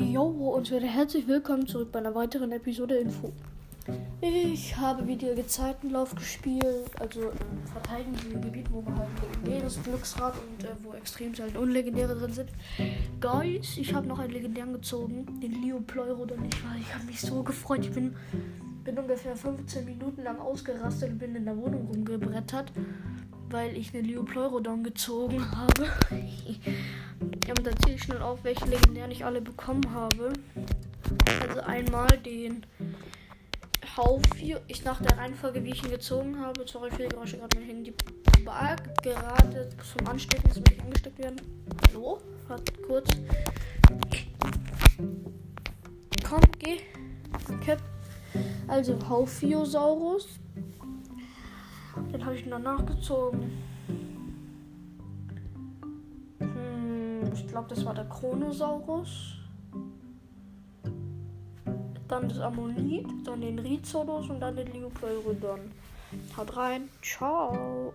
Jo und herzlich willkommen zurück bei einer weiteren Episode Info. Ich habe wieder Gezeitenlauf gespielt, also im verteidigenden Gebiet, wo wir halt legendäres Glücksrad und äh, wo extrem selten unlegendäre drin sind. Guys, ich habe noch einen legendären gezogen, den Leo Pleurodon. Ich, war, ich habe mich so gefreut. Ich bin, bin ungefähr 15 Minuten lang ausgerastet und bin in der Wohnung rumgebrettert, weil ich einen Leo Pleurodon gezogen habe. Ja, und da zähle ich schnell auf, welche legendären ich alle bekommen habe. Also einmal den Haufi. Ich nach der Reihenfolge, wie ich ihn gezogen habe. Sorry für die Geräusche gerade mein Handy. War gerade zum Anstecken, jetzt möchte ich angesteckt werden. Hallo? Warte kurz. Komm, geh. Okay. Also Haufiosaurus. Den habe ich danach gezogen. Ich glaube, das war der Chronosaurus. Dann das Ammonit, dann den Rhizodus und dann den Leopleurodon. Haut rein. Ciao.